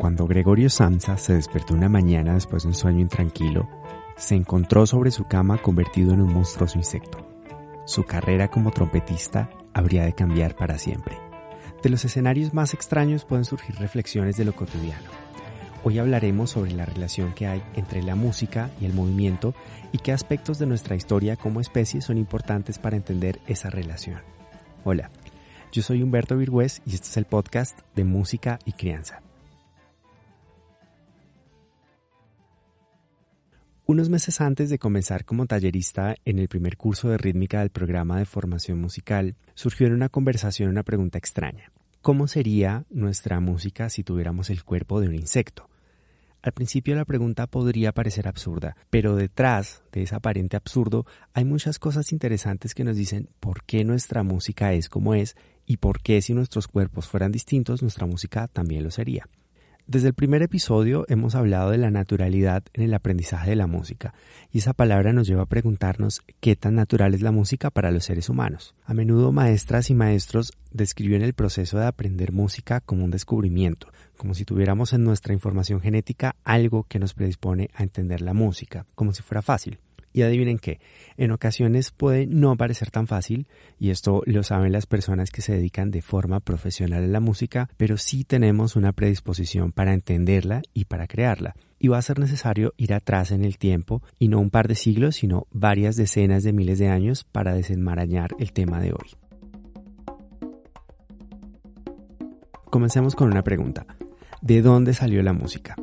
Cuando Gregorio Samsa se despertó una mañana después de un sueño intranquilo, se encontró sobre su cama convertido en un monstruoso insecto. Su carrera como trompetista habría de cambiar para siempre. De los escenarios más extraños pueden surgir reflexiones de lo cotidiano. Hoy hablaremos sobre la relación que hay entre la música y el movimiento y qué aspectos de nuestra historia como especie son importantes para entender esa relación. Hola, yo soy Humberto Virgüez y este es el podcast de Música y Crianza. Unos meses antes de comenzar como tallerista en el primer curso de rítmica del programa de formación musical, surgió en una conversación una pregunta extraña. ¿Cómo sería nuestra música si tuviéramos el cuerpo de un insecto? Al principio la pregunta podría parecer absurda, pero detrás de ese aparente absurdo hay muchas cosas interesantes que nos dicen por qué nuestra música es como es y por qué si nuestros cuerpos fueran distintos nuestra música también lo sería. Desde el primer episodio hemos hablado de la naturalidad en el aprendizaje de la música, y esa palabra nos lleva a preguntarnos qué tan natural es la música para los seres humanos. A menudo maestras y maestros describen el proceso de aprender música como un descubrimiento, como si tuviéramos en nuestra información genética algo que nos predispone a entender la música, como si fuera fácil. Y adivinen qué, en ocasiones puede no parecer tan fácil, y esto lo saben las personas que se dedican de forma profesional a la música, pero sí tenemos una predisposición para entenderla y para crearla. Y va a ser necesario ir atrás en el tiempo, y no un par de siglos, sino varias decenas de miles de años para desenmarañar el tema de hoy. Comencemos con una pregunta. ¿De dónde salió la música?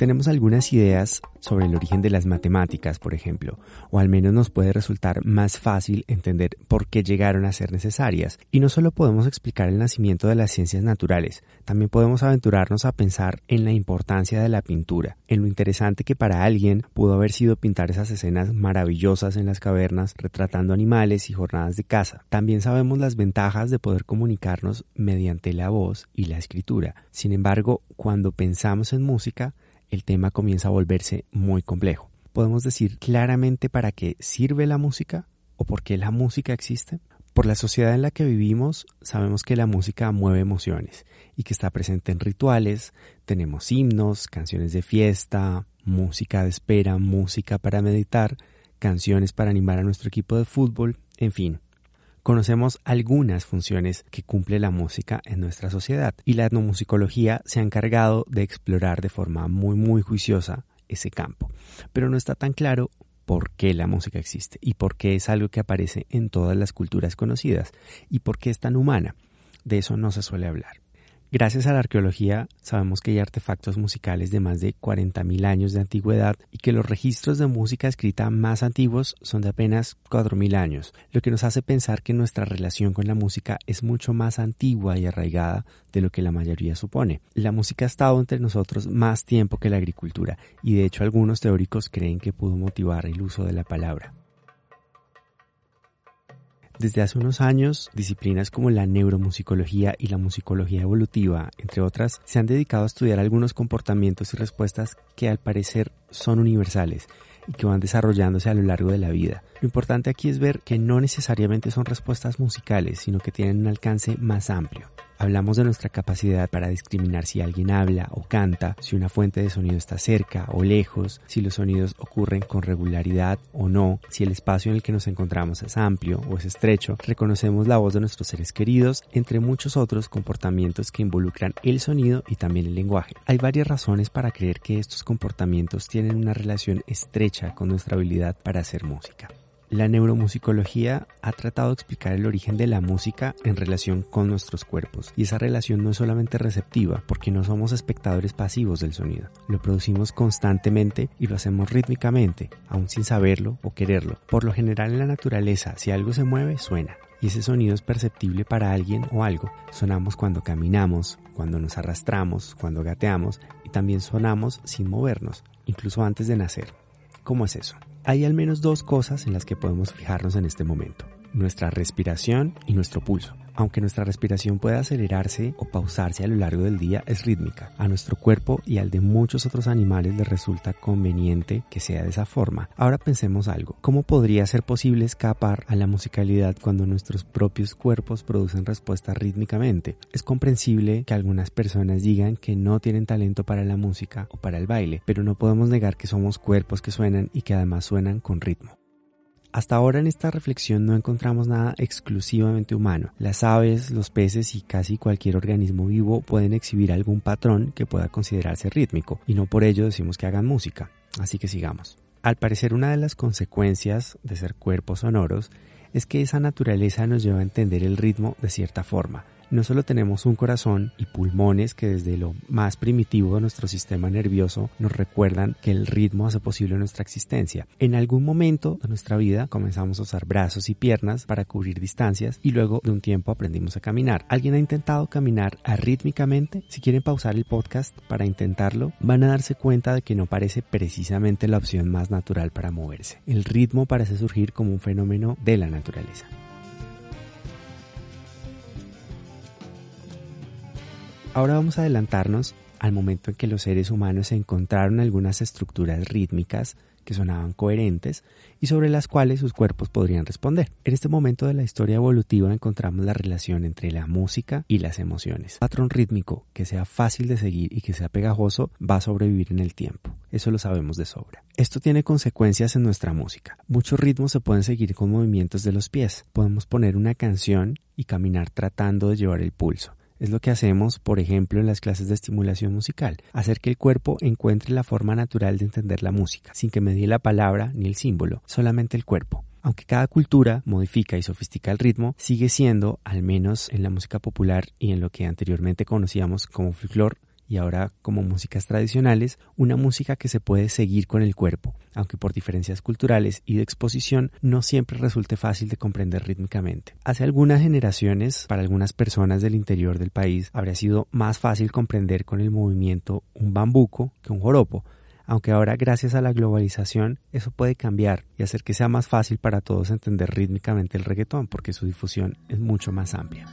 Tenemos algunas ideas sobre el origen de las matemáticas, por ejemplo, o al menos nos puede resultar más fácil entender por qué llegaron a ser necesarias. Y no solo podemos explicar el nacimiento de las ciencias naturales, también podemos aventurarnos a pensar en la importancia de la pintura, en lo interesante que para alguien pudo haber sido pintar esas escenas maravillosas en las cavernas, retratando animales y jornadas de caza. También sabemos las ventajas de poder comunicarnos mediante la voz y la escritura. Sin embargo, cuando pensamos en música, el tema comienza a volverse muy complejo. ¿Podemos decir claramente para qué sirve la música o por qué la música existe? Por la sociedad en la que vivimos, sabemos que la música mueve emociones y que está presente en rituales, tenemos himnos, canciones de fiesta, música de espera, música para meditar, canciones para animar a nuestro equipo de fútbol, en fin, Conocemos algunas funciones que cumple la música en nuestra sociedad y la etnomusicología se ha encargado de explorar de forma muy muy juiciosa ese campo. Pero no está tan claro por qué la música existe y por qué es algo que aparece en todas las culturas conocidas y por qué es tan humana. De eso no se suele hablar. Gracias a la arqueología sabemos que hay artefactos musicales de más de 40.000 años de antigüedad y que los registros de música escrita más antiguos son de apenas 4.000 años, lo que nos hace pensar que nuestra relación con la música es mucho más antigua y arraigada de lo que la mayoría supone. La música ha estado entre nosotros más tiempo que la agricultura y de hecho algunos teóricos creen que pudo motivar el uso de la palabra. Desde hace unos años, disciplinas como la neuromusicología y la musicología evolutiva, entre otras, se han dedicado a estudiar algunos comportamientos y respuestas que al parecer son universales y que van desarrollándose a lo largo de la vida. Lo importante aquí es ver que no necesariamente son respuestas musicales, sino que tienen un alcance más amplio. Hablamos de nuestra capacidad para discriminar si alguien habla o canta, si una fuente de sonido está cerca o lejos, si los sonidos ocurren con regularidad o no, si el espacio en el que nos encontramos es amplio o es estrecho, reconocemos la voz de nuestros seres queridos, entre muchos otros comportamientos que involucran el sonido y también el lenguaje. Hay varias razones para creer que estos comportamientos tienen una relación estrecha con nuestra habilidad para hacer música. La neuromusicología ha tratado de explicar el origen de la música en relación con nuestros cuerpos, y esa relación no es solamente receptiva, porque no somos espectadores pasivos del sonido. Lo producimos constantemente y lo hacemos rítmicamente, aún sin saberlo o quererlo. Por lo general en la naturaleza, si algo se mueve, suena. Y ese sonido es perceptible para alguien o algo. Sonamos cuando caminamos, cuando nos arrastramos, cuando gateamos y también sonamos sin movernos, incluso antes de nacer. ¿Cómo es eso? Hay al menos dos cosas en las que podemos fijarnos en este momento, nuestra respiración y nuestro pulso. Aunque nuestra respiración puede acelerarse o pausarse a lo largo del día, es rítmica. A nuestro cuerpo y al de muchos otros animales les resulta conveniente que sea de esa forma. Ahora pensemos algo. ¿Cómo podría ser posible escapar a la musicalidad cuando nuestros propios cuerpos producen respuesta rítmicamente? Es comprensible que algunas personas digan que no tienen talento para la música o para el baile, pero no podemos negar que somos cuerpos que suenan y que además suenan con ritmo. Hasta ahora en esta reflexión no encontramos nada exclusivamente humano. Las aves, los peces y casi cualquier organismo vivo pueden exhibir algún patrón que pueda considerarse rítmico y no por ello decimos que hagan música. Así que sigamos. Al parecer una de las consecuencias de ser cuerpos sonoros es que esa naturaleza nos lleva a entender el ritmo de cierta forma, no solo tenemos un corazón y pulmones que desde lo más primitivo de nuestro sistema nervioso nos recuerdan que el ritmo hace posible nuestra existencia. En algún momento de nuestra vida comenzamos a usar brazos y piernas para cubrir distancias y luego de un tiempo aprendimos a caminar. ¿Alguien ha intentado caminar arrítmicamente? Si quieren pausar el podcast para intentarlo, van a darse cuenta de que no parece precisamente la opción más natural para moverse. El ritmo parece surgir como un fenómeno de la naturaleza. Ahora vamos a adelantarnos al momento en que los seres humanos encontraron algunas estructuras rítmicas que sonaban coherentes y sobre las cuales sus cuerpos podrían responder. En este momento de la historia evolutiva encontramos la relación entre la música y las emociones. Un patrón rítmico que sea fácil de seguir y que sea pegajoso va a sobrevivir en el tiempo. Eso lo sabemos de sobra. Esto tiene consecuencias en nuestra música. Muchos ritmos se pueden seguir con movimientos de los pies. Podemos poner una canción y caminar tratando de llevar el pulso. Es lo que hacemos, por ejemplo, en las clases de estimulación musical, hacer que el cuerpo encuentre la forma natural de entender la música, sin que medie la palabra ni el símbolo, solamente el cuerpo. Aunque cada cultura modifica y sofistica el ritmo, sigue siendo, al menos en la música popular y en lo que anteriormente conocíamos como folclore, y ahora como músicas tradicionales, una música que se puede seguir con el cuerpo, aunque por diferencias culturales y de exposición no siempre resulte fácil de comprender rítmicamente. Hace algunas generaciones, para algunas personas del interior del país, habría sido más fácil comprender con el movimiento un bambuco que un joropo, aunque ahora gracias a la globalización eso puede cambiar y hacer que sea más fácil para todos entender rítmicamente el reggaetón porque su difusión es mucho más amplia.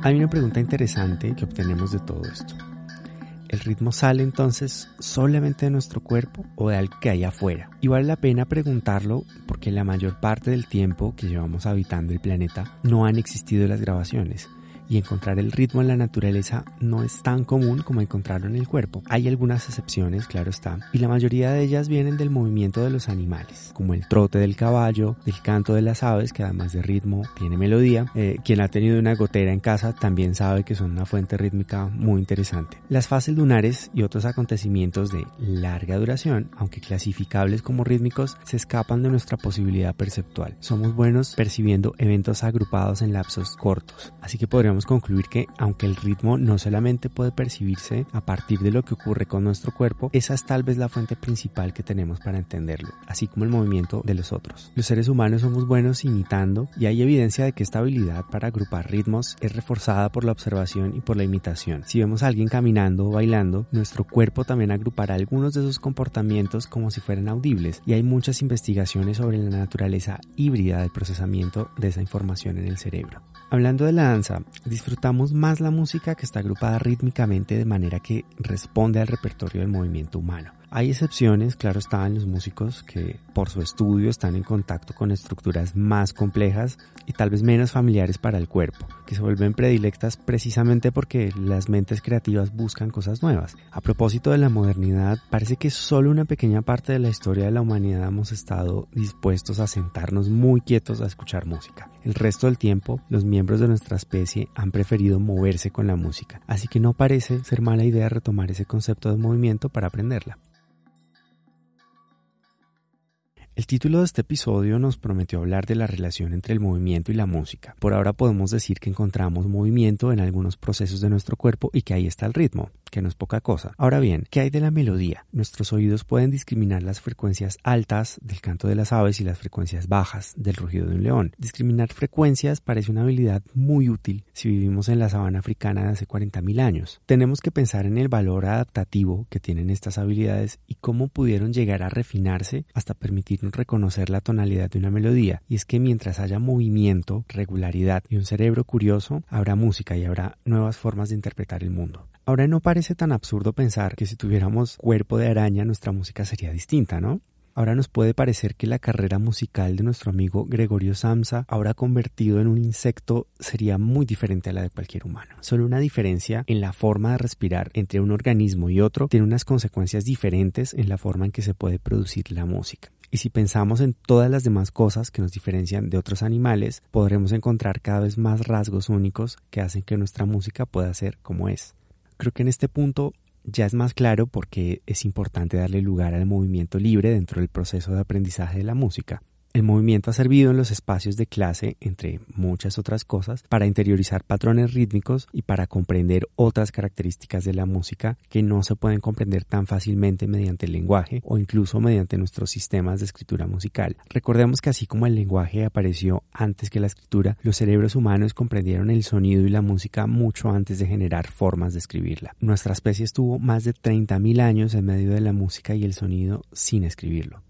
Hay una pregunta interesante que obtenemos de todo esto. ¿El ritmo sale entonces solamente de nuestro cuerpo o de algo que hay afuera? Y vale la pena preguntarlo porque la mayor parte del tiempo que llevamos habitando el planeta no han existido las grabaciones y encontrar el ritmo en la naturaleza no es tan común como encontrarlo en el cuerpo. Hay algunas excepciones, claro está, y la mayoría de ellas vienen del movimiento de los animales, como el trote del caballo, el canto de las aves, que además de ritmo tiene melodía. Eh, quien ha tenido una gotera en casa también sabe que son una fuente rítmica muy interesante. Las fases lunares y otros acontecimientos de larga duración, aunque clasificables como rítmicos, se escapan de nuestra posibilidad perceptual. Somos buenos percibiendo eventos agrupados en lapsos cortos, así que concluir que aunque el ritmo no solamente puede percibirse a partir de lo que ocurre con nuestro cuerpo, esa es tal vez la fuente principal que tenemos para entenderlo, así como el movimiento de los otros. Los seres humanos somos buenos imitando y hay evidencia de que esta habilidad para agrupar ritmos es reforzada por la observación y por la imitación. Si vemos a alguien caminando o bailando, nuestro cuerpo también agrupará algunos de sus comportamientos como si fueran audibles y hay muchas investigaciones sobre la naturaleza híbrida del procesamiento de esa información en el cerebro. Hablando de la danza, disfrutamos más la música que está agrupada rítmicamente de manera que responde al repertorio del movimiento humano. Hay excepciones, claro está, los músicos que por su estudio están en contacto con estructuras más complejas y tal vez menos familiares para el cuerpo, que se vuelven predilectas precisamente porque las mentes creativas buscan cosas nuevas. A propósito de la modernidad, parece que solo una pequeña parte de la historia de la humanidad hemos estado dispuestos a sentarnos muy quietos a escuchar música. El resto del tiempo, los miembros de nuestra especie han preferido moverse con la música, así que no parece ser mala idea retomar ese concepto de movimiento para aprenderla. El título de este episodio nos prometió hablar de la relación entre el movimiento y la música. Por ahora podemos decir que encontramos movimiento en algunos procesos de nuestro cuerpo y que ahí está el ritmo, que no es poca cosa. Ahora bien, ¿qué hay de la melodía? Nuestros oídos pueden discriminar las frecuencias altas del canto de las aves y las frecuencias bajas del rugido de un león. Discriminar frecuencias parece una habilidad muy útil si vivimos en la sabana africana de hace 40.000 años. Tenemos que pensar en el valor adaptativo que tienen estas habilidades y cómo pudieron llegar a refinarse hasta permitirnos reconocer la tonalidad de una melodía, y es que mientras haya movimiento, regularidad y un cerebro curioso, habrá música y habrá nuevas formas de interpretar el mundo. Ahora no parece tan absurdo pensar que si tuviéramos cuerpo de araña nuestra música sería distinta, ¿no? Ahora nos puede parecer que la carrera musical de nuestro amigo Gregorio Samsa, ahora convertido en un insecto, sería muy diferente a la de cualquier humano. Solo una diferencia en la forma de respirar entre un organismo y otro tiene unas consecuencias diferentes en la forma en que se puede producir la música. Y si pensamos en todas las demás cosas que nos diferencian de otros animales, podremos encontrar cada vez más rasgos únicos que hacen que nuestra música pueda ser como es. Creo que en este punto ya es más claro porque es importante darle lugar al movimiento libre dentro del proceso de aprendizaje de la música. El movimiento ha servido en los espacios de clase, entre muchas otras cosas, para interiorizar patrones rítmicos y para comprender otras características de la música que no se pueden comprender tan fácilmente mediante el lenguaje o incluso mediante nuestros sistemas de escritura musical. Recordemos que así como el lenguaje apareció antes que la escritura, los cerebros humanos comprendieron el sonido y la música mucho antes de generar formas de escribirla. Nuestra especie estuvo más de 30.000 años en medio de la música y el sonido sin escribirlo.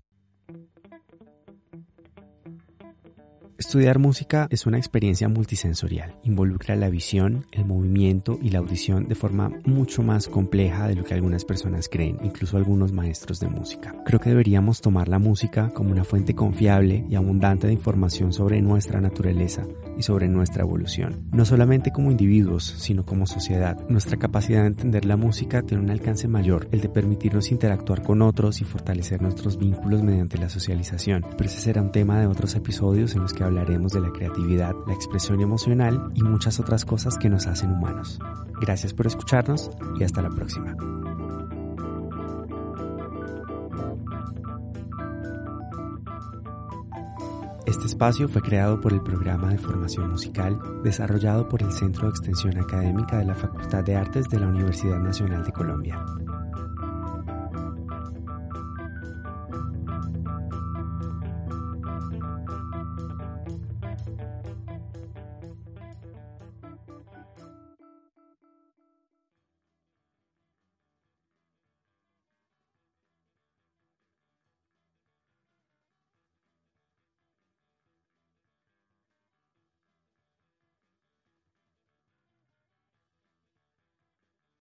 Estudiar música es una experiencia multisensorial. Involucra la visión, el movimiento y la audición de forma mucho más compleja de lo que algunas personas creen, incluso algunos maestros de música. Creo que deberíamos tomar la música como una fuente confiable y abundante de información sobre nuestra naturaleza y sobre nuestra evolución. No solamente como individuos, sino como sociedad. Nuestra capacidad de entender la música tiene un alcance mayor, el de permitirnos interactuar con otros y fortalecer nuestros vínculos mediante la socialización. Pero ese será un tema de otros episodios en los que hablaremos de la creatividad, la expresión emocional y muchas otras cosas que nos hacen humanos. Gracias por escucharnos y hasta la próxima. Este espacio fue creado por el programa de formación musical desarrollado por el Centro de Extensión Académica de la Facultad de Artes de la Universidad Nacional de Colombia.